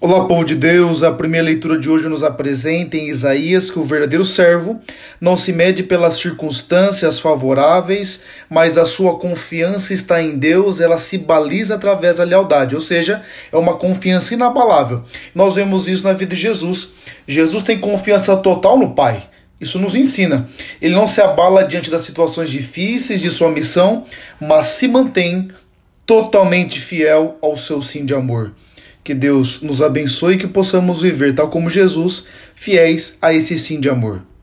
Olá, povo de Deus. A primeira leitura de hoje nos apresenta em Isaías que o verdadeiro servo não se mede pelas circunstâncias favoráveis, mas a sua confiança está em Deus, ela se baliza através da lealdade, ou seja, é uma confiança inabalável. Nós vemos isso na vida de Jesus. Jesus tem confiança total no Pai. Isso nos ensina. Ele não se abala diante das situações difíceis de sua missão, mas se mantém totalmente fiel ao seu sim de amor. Que Deus nos abençoe e que possamos viver, tal como Jesus, fiéis a esse sim de amor.